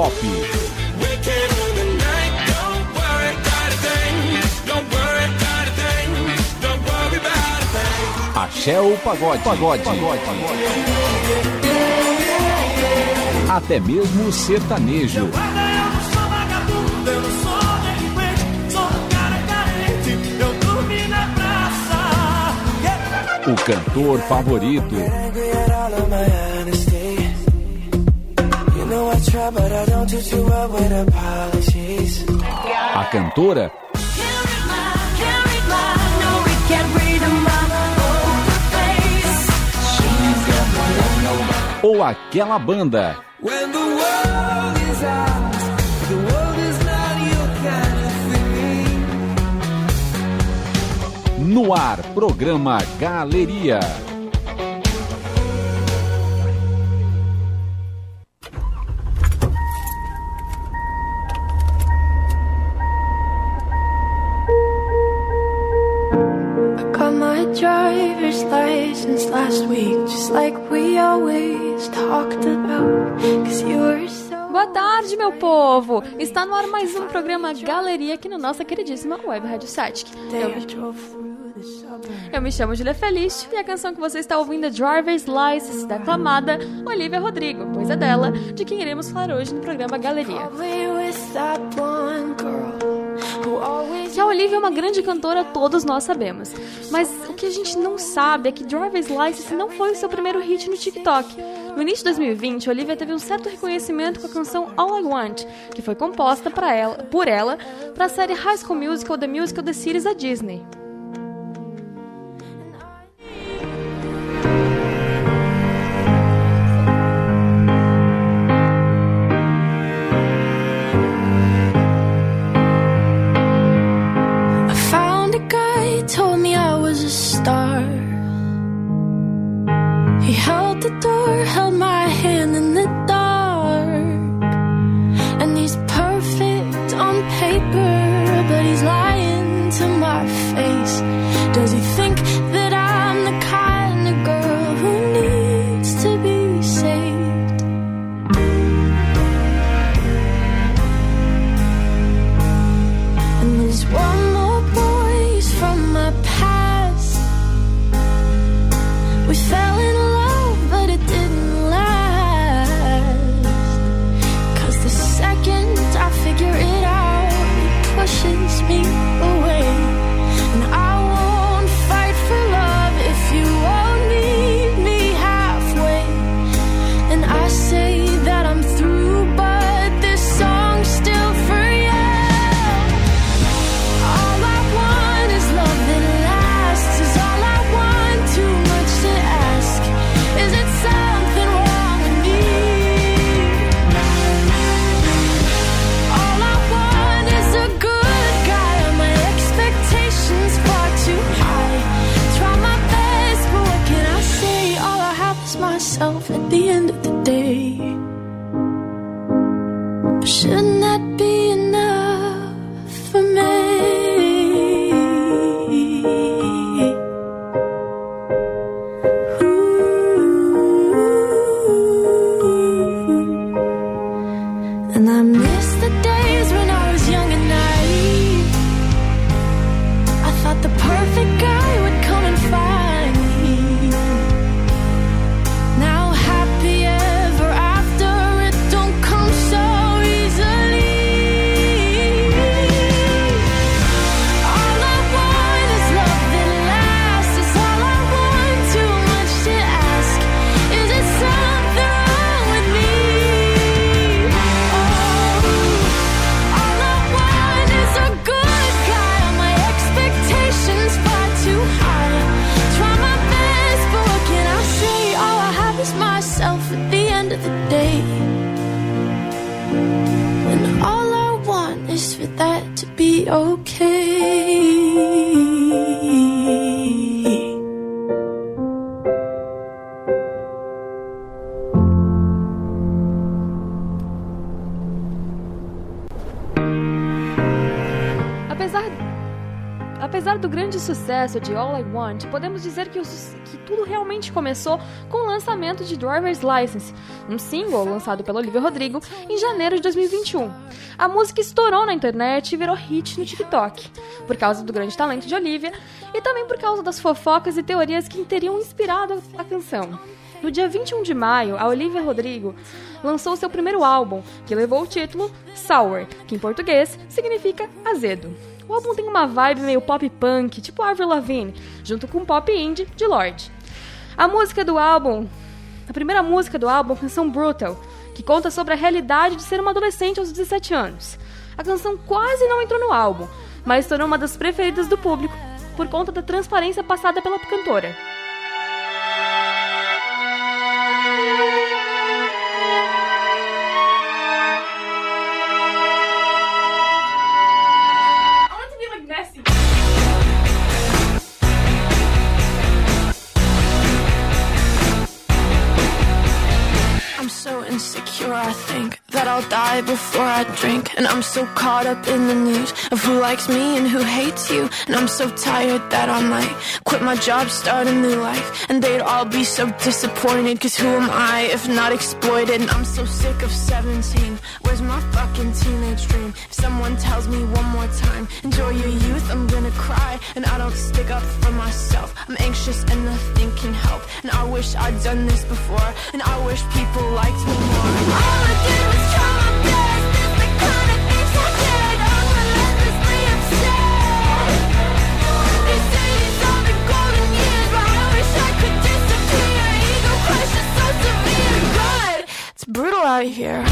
pop. Axé ou pagode. pagode. pagode. Até mesmo sertanejo. O cantor favorito. A cantora. Ou aquela banda. No ar, programa Galeria. Boa tarde, meu povo! Está no ar mais um programa Galeria aqui na nossa queridíssima Web Rádio Satic. Eu, me chamo Julia Felício e a canção que você está ouvindo é Driver's License, da aclamada Olivia Rodrigo, pois é dela de quem iremos falar hoje no programa Galeria. Que a Olivia é uma grande cantora, todos nós sabemos. Mas o que a gente não sabe é que Driver's License não foi o seu primeiro hit no TikTok. No início de 2020, Olivia teve um certo reconhecimento com a canção All I Want, que foi composta ela, por ela para a série High School Musical The Musical The Series da Disney. Star. He held the door, held my hand in the dark. And he's perfect on paper, but he's lying to my face. Does he think that I'm the kind of girl who needs to be saved? And there's one sucesso de All I Want, podemos dizer que, o que tudo realmente começou com o lançamento de Driver's License, um single lançado pela Olivia Rodrigo em janeiro de 2021. A música estourou na internet e virou hit no TikTok, por causa do grande talento de Olivia e também por causa das fofocas e teorias que teriam inspirado a canção. No dia 21 de maio, a Olivia Rodrigo lançou seu primeiro álbum, que levou o título Sour, que em português significa azedo. O álbum tem uma vibe meio pop punk, tipo Avril Lavigne, junto com pop indie de Lorde. A música do álbum, a primeira música do álbum, canção Brutal, que conta sobre a realidade de ser uma adolescente aos 17 anos. A canção quase não entrou no álbum, mas tornou uma das preferidas do público por conta da transparência passada pela cantora. I'll die before I drink. And I'm so caught up in the news of who likes me and who hates you. And I'm so tired that I might quit my job, start a new life. And they'd all be so disappointed, cause who am I if not exploited? And I'm so sick of 17. Where's my fucking teenage dream? If someone tells me one more time, enjoy your youth, I'm gonna cry. And I don't stick up for myself. I'm anxious and nothing can help. And I wish I'd done this before. And I wish people liked me more. All I did was try my best. The kind of things I did. I'm obsessed. They say all the golden years, but I wish I could disappear. Ego crush is so severe. God, it's brutal out here.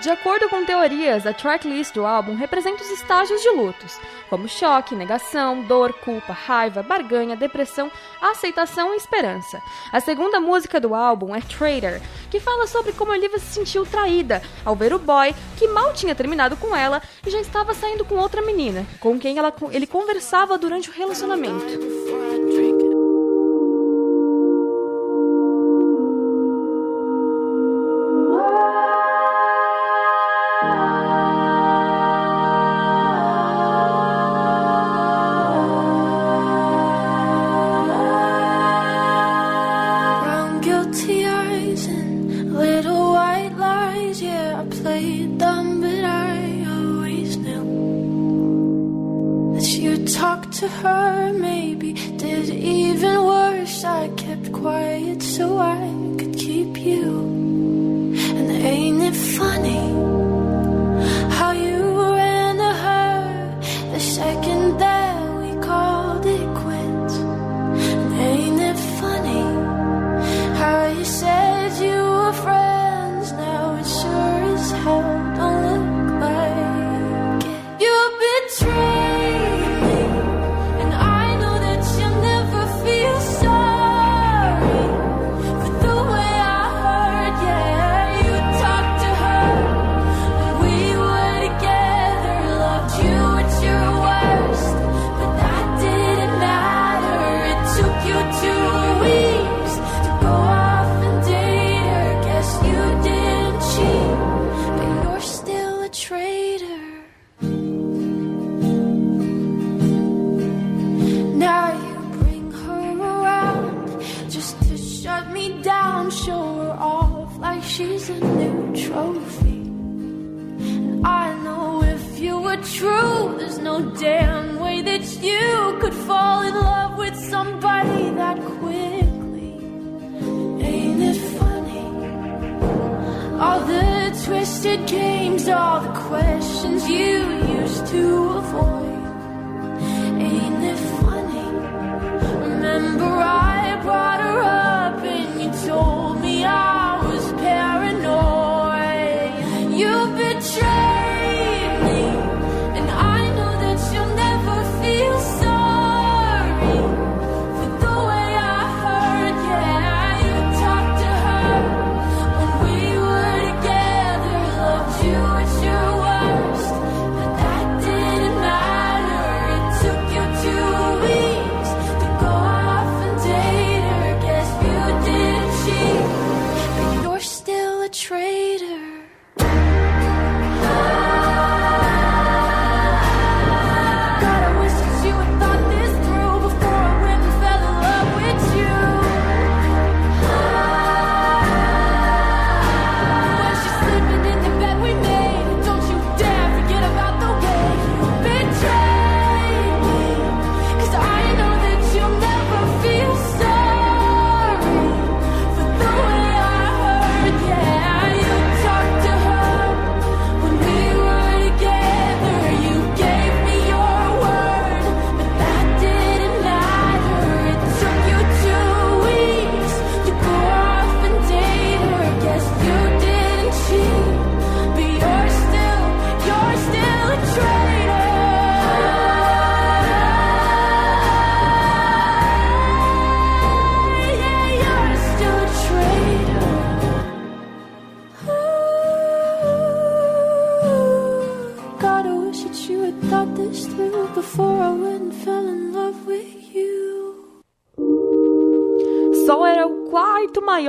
De acordo com teorias, a tracklist do álbum representa os estágios de lutos, como choque, negação, dor, culpa, raiva, barganha, depressão, aceitação e esperança. A segunda música do álbum é Traitor, que fala sobre como Olivia se sentiu traída ao ver o boy que mal tinha terminado com ela e já estava saindo com outra menina, com quem ela- ele conversava durante o relacionamento.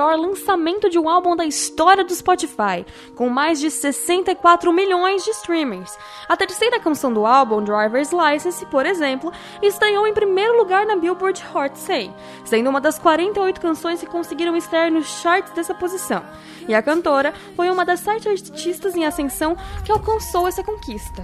maior lançamento de um álbum da história do Spotify, com mais de 64 milhões de streamers. A terceira canção do álbum, Driver's License, por exemplo, estreou em primeiro lugar na Billboard Hot 100, sendo uma das 48 canções que conseguiram estar nos charts dessa posição. E a cantora foi uma das sete artistas em ascensão que alcançou essa conquista.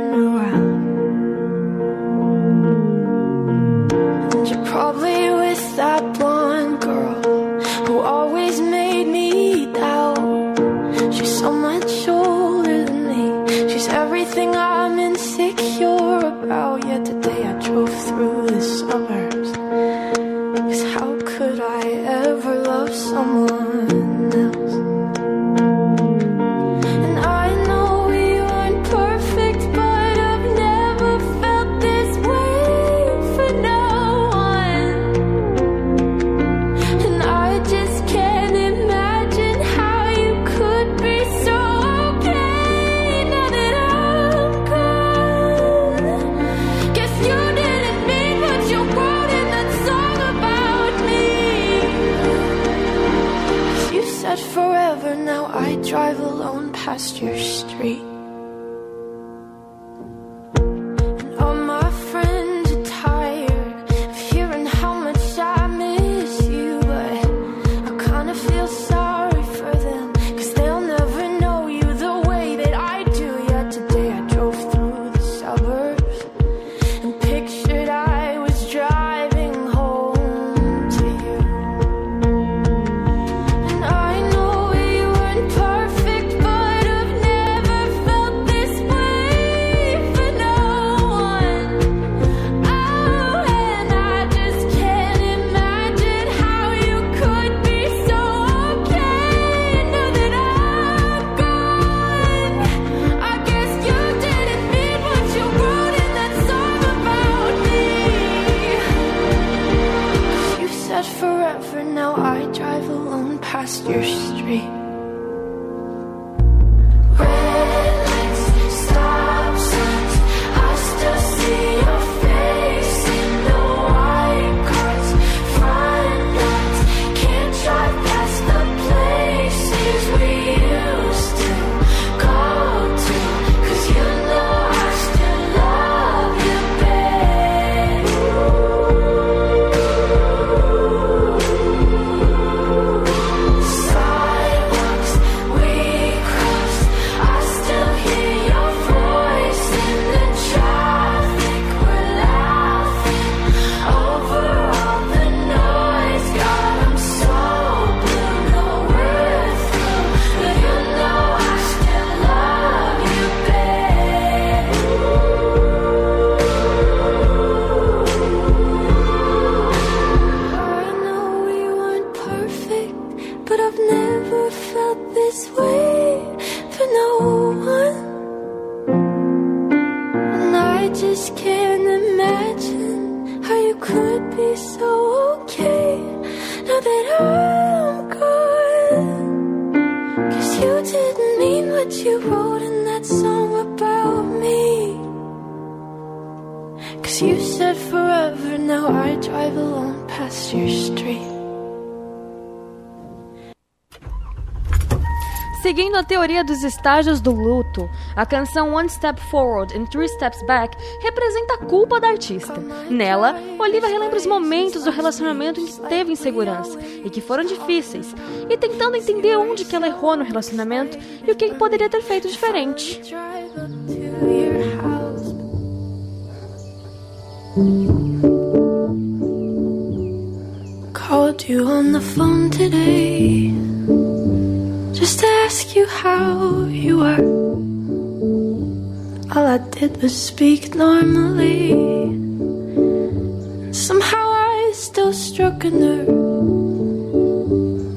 Oh yeah, today I Seguindo a teoria dos estágios do luto, a canção One Step Forward and Three Steps Back representa a culpa da artista. Nela, Olivia relembra os momentos do relacionamento em que teve insegurança e que foram difíceis, e tentando entender onde que ela errou no relacionamento e o que poderia ter feito diferente. Called you on the phone today just ask you how you were. All I did was speak normally. Somehow I still struck a nerve.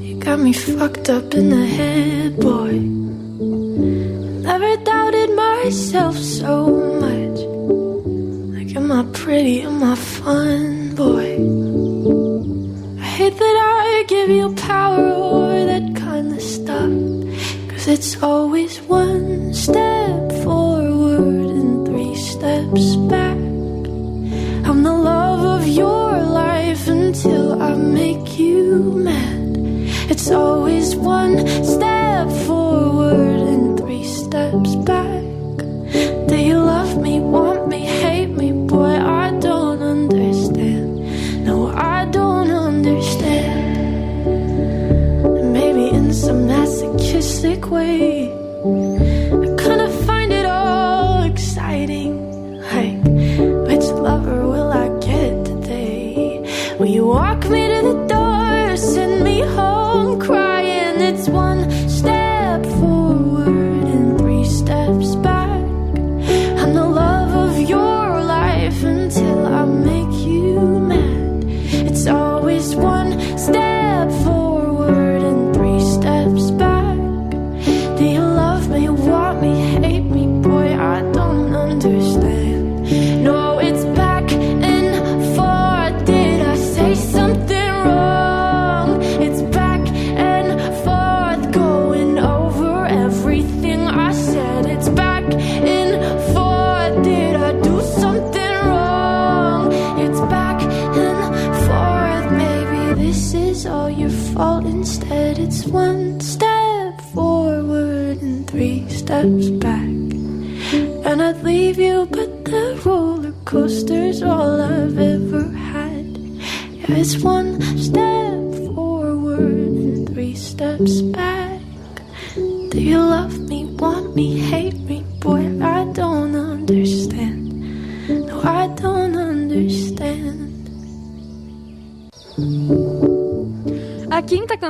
You got me fucked up in the head, boy. Never doubted myself so much. Like, am I pretty? Am I fun, boy? I hate that I give you power stuff. Cause it's always one step forward and three steps back.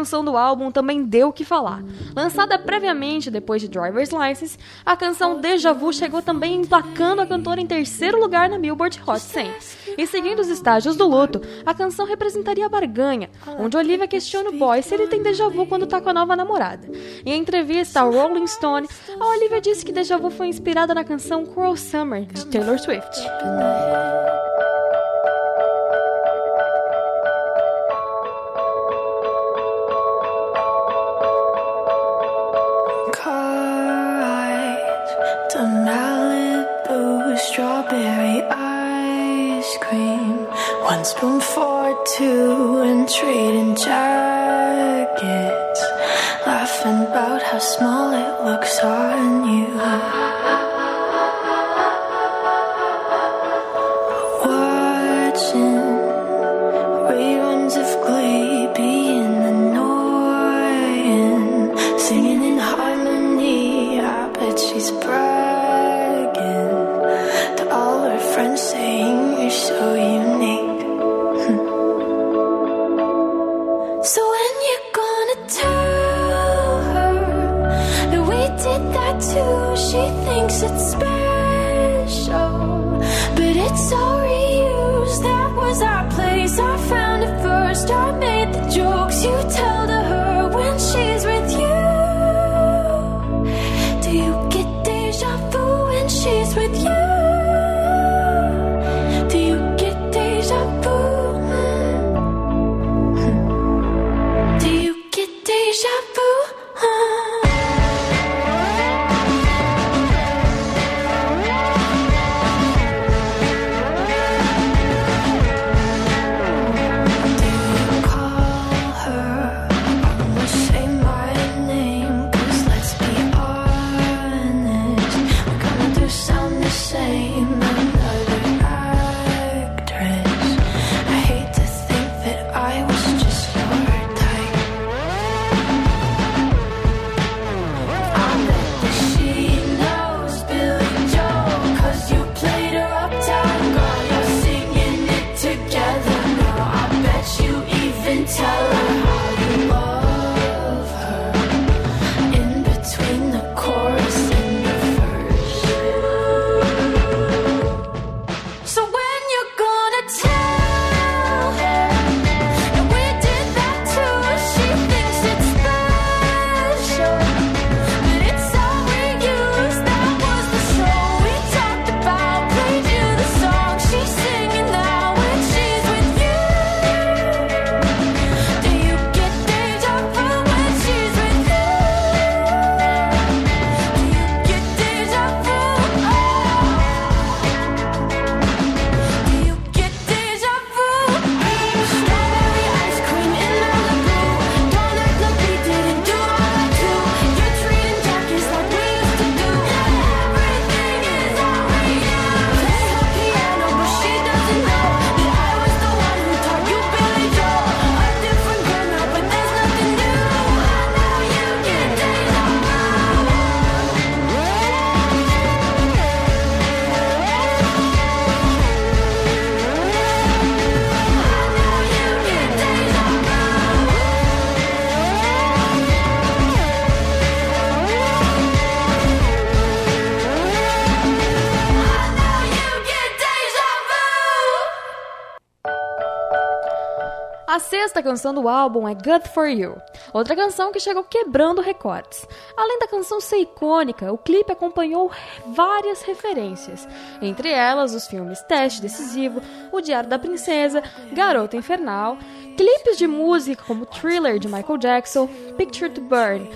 Canção do álbum também deu o que falar. Lançada previamente depois de Driver's License, a canção Deja Vu chegou também emplacando a cantora em terceiro lugar na Billboard Hot 100. E seguindo os estágios do luto, a canção representaria a barganha, onde Olivia questiona o boy se ele tem déjà vu quando tá com a nova namorada. Em entrevista ao Rolling Stone, a Olivia disse que Deja Vu foi inspirada na canção Cruel Summer, de Taylor Swift. To Malibu, strawberry ice cream. One spoon for two and trading jackets. Laughing about how small it looks on you. Canção do álbum é Good For You, outra canção que chegou quebrando recordes. Além da canção ser icônica, o clipe acompanhou várias referências, entre elas os filmes Teste Decisivo, O Diário da Princesa, Garota Infernal, clipes de música como Thriller de Michael Jackson, Picture to Burn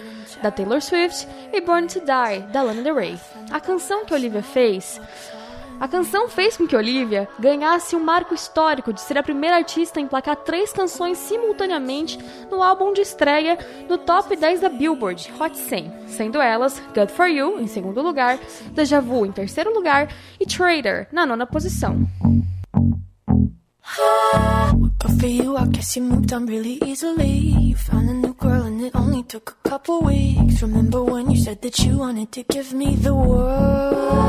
da Taylor Swift e Born to Die da Lana Del Rey. A canção que Olivia fez a canção fez com que Olivia ganhasse um marco histórico de ser a primeira artista a emplacar três canções simultaneamente no álbum de estreia no top 10 da Billboard Hot 100, sendo elas Good For You, em segundo lugar, Deja Vu, em terceiro lugar, e Trader, na nona posição. Good for you, I guess you moved on really easily. You found a new girl and it only took a couple weeks. Remember when you said that you wanted to give me the world?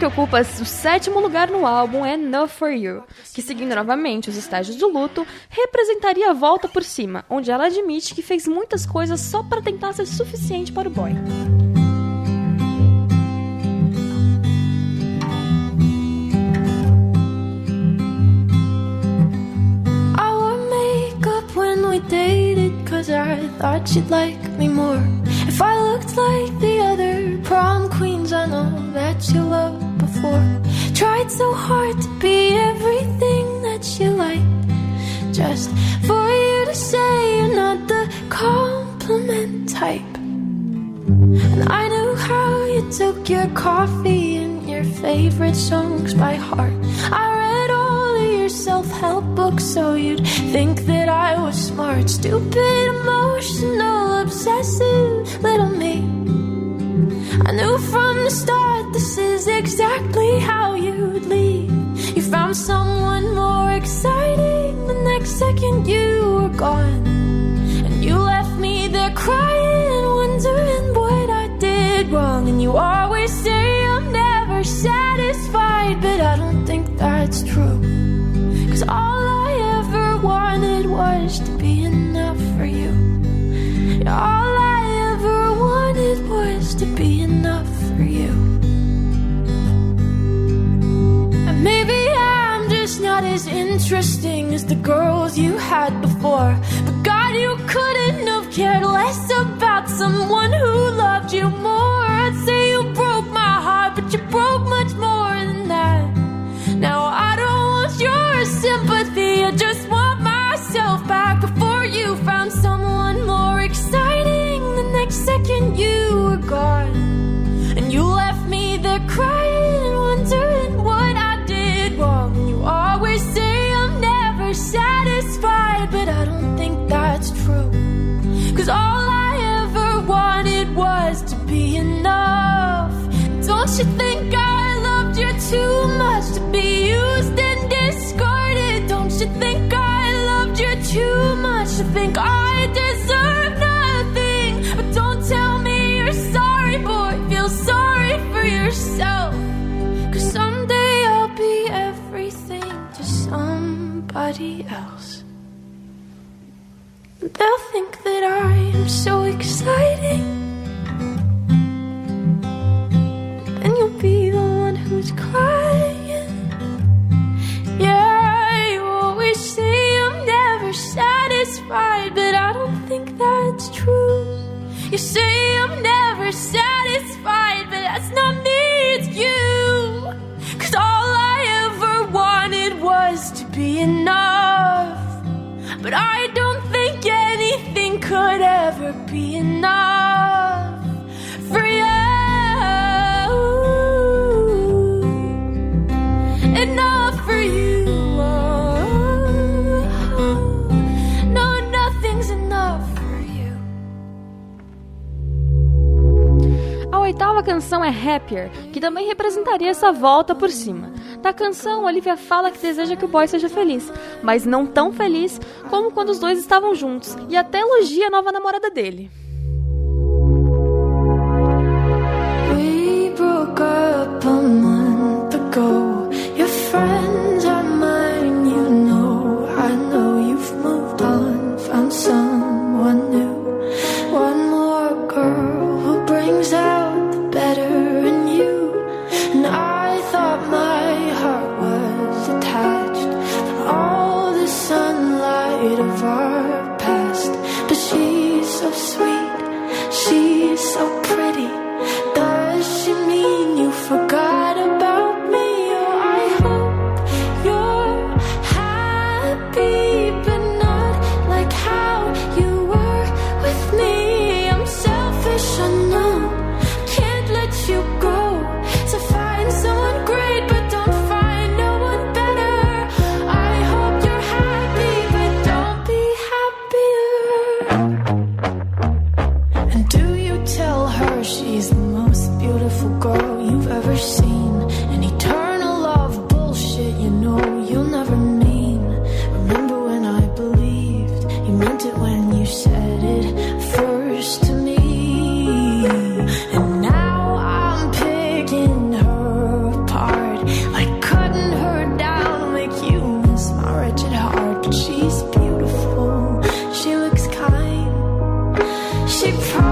que ocupa o sétimo lugar no álbum é Enough For You, que seguindo novamente os estágios do luto, representaria a volta por cima, onde ela admite que fez muitas coisas só para tentar ser suficiente para o boy. Makeup when we dated Cause I thought you'd like me more If I looked like the other prom queens I know that you loved before. Tried so hard to be everything that you liked Just for you to say you're not the compliment type And I knew how you took your coffee and your favorite songs by heart. I read all of your self-help books so you'd think that I was smart. Stupid, emotional, obsessive little me. I knew from the start this is exactly how you'd leave You found someone more exciting the next second you were gone that's true Cause all I ever wanted was to be enough for you All I ever wanted was to be enough for you And maybe I'm just not as interesting as the girls you had before. But God, you couldn't have cared less about someone who loved you more. I'd say you broke my heart, but you broke much more second you were gone. And you left me there crying, wondering what I did wrong. And you always say I'm never satisfied, but I don't think that's true. Cause all I ever wanted was to be enough. Don't you think I loved you too much to be used and discarded? Don't you think I loved you too much to think I deserve yourself. Cause someday I'll be everything to somebody else. They'll think that I am so exciting. And you'll be the one who's crying. Yeah, you always say I'm never satisfied, but I don't think that's true. You say I'm never satisfied, but that's not me, you. Cause all I ever wanted was to be enough. But I don't think anything could ever be enough for you. Enough oitava canção é Happier, que também representaria essa volta por cima. Na canção, Olivia fala que deseja que o boy seja feliz, mas não tão feliz como quando os dois estavam juntos, e até elogia a nova namorada dele. We broke up a month ago. Your friends she promised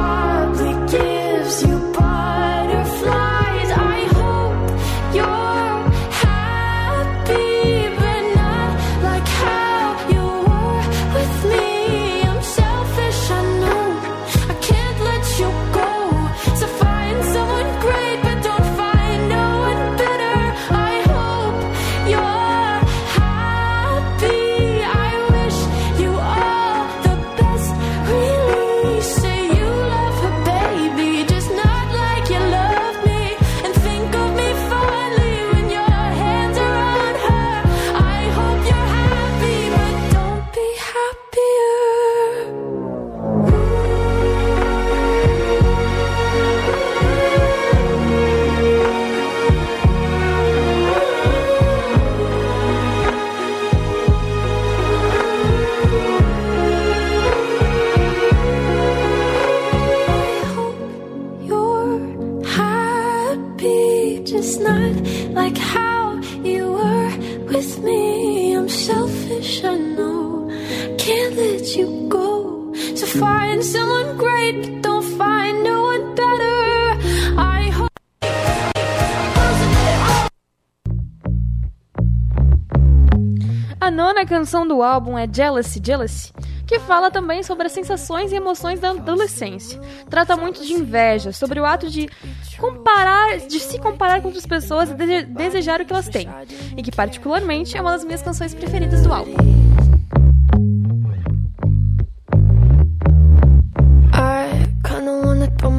nona canção do álbum é Jealousy, Jealousy, que fala também sobre as sensações e emoções da adolescência. Trata muito de inveja, sobre o ato de comparar, de se comparar com outras pessoas e de desejar o que elas têm, e que particularmente é uma das minhas canções preferidas do álbum.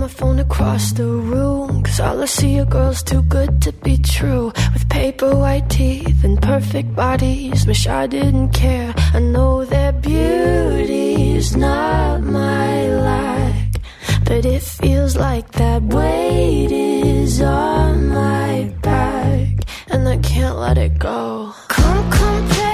Wanna throw my phone across the room. Cause all I see are girls too good to be true. With paper white teeth and perfect bodies. Wish I didn't care. I know their beauty's not my like. But it feels like that weight is on my back. And I can't let it go. Come comparison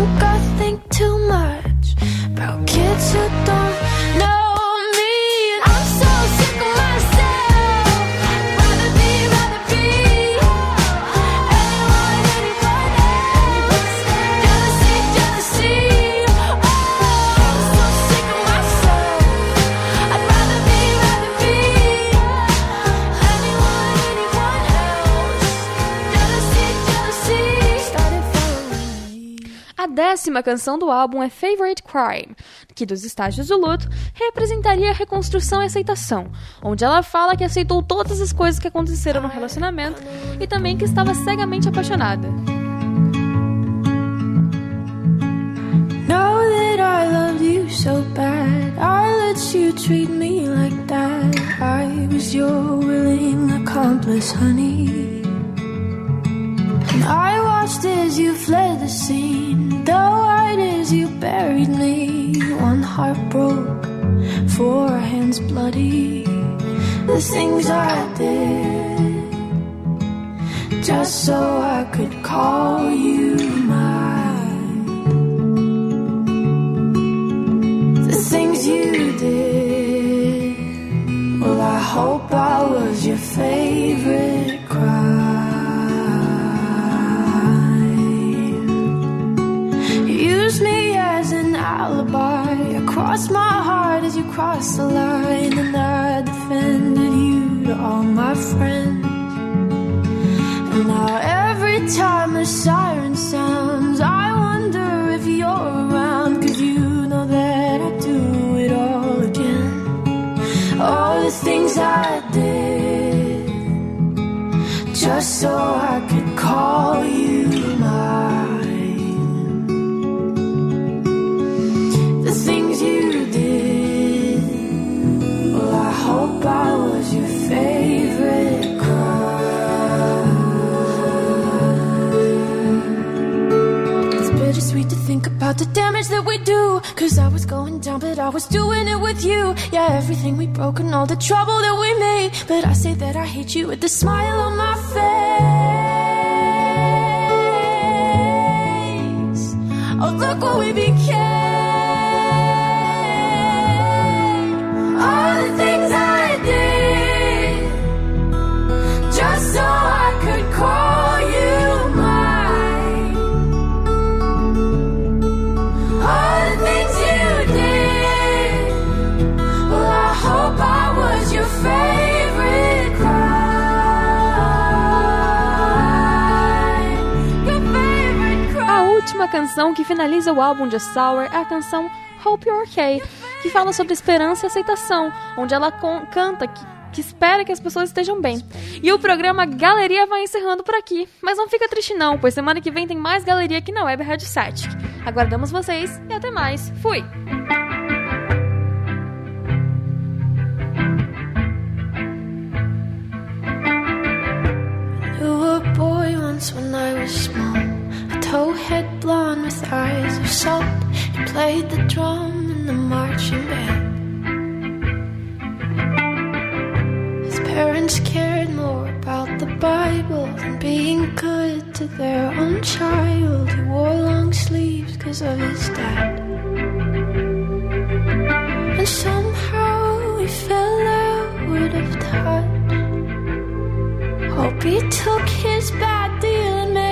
think I décima canção do álbum é Favorite Crime, que dos estágios do luto representaria a reconstrução e aceitação, onde ela fala que aceitou todas as coisas que aconteceram no relacionamento e também que estava cegamente apaixonada. Know that I loved you so bad. I let you treat me like that. I was your willing accomplice, honey. I watched as you fled the scene. Though I as you buried me. One heart broke, four hands bloody. The things I did just so I could call you mine. The things you did. Well, I hope I was your favorite crossed my heart as you crossed the line, and I defended you to all my friends. And now every time a siren sounds, I wonder if you're around. Cause you know that I'd do it all again. All the things I did, just so I the damage that we do. Cause I was going down, but I was doing it with you. Yeah, everything we broke and all the trouble that we made. But I say that I hate you with the smile on my face. Oh, look what we became. All the things canção que finaliza o álbum de Sour é a canção Hope You're Okay, que fala sobre esperança e aceitação, onde ela canta que, que espera que as pessoas estejam bem. E o programa Galeria vai encerrando por aqui, mas não fica triste não, pois semana que vem tem mais galeria aqui na Web Rádio 7. Aguardamos vocês e até mais. Fui! When I was small. Towhead blonde with eyes of salt. He played the drum in the marching band. His parents cared more about the Bible than being good to their own child. He wore long sleeves because of his dad. And somehow he fell out of touch. Hope he took his bad deal and made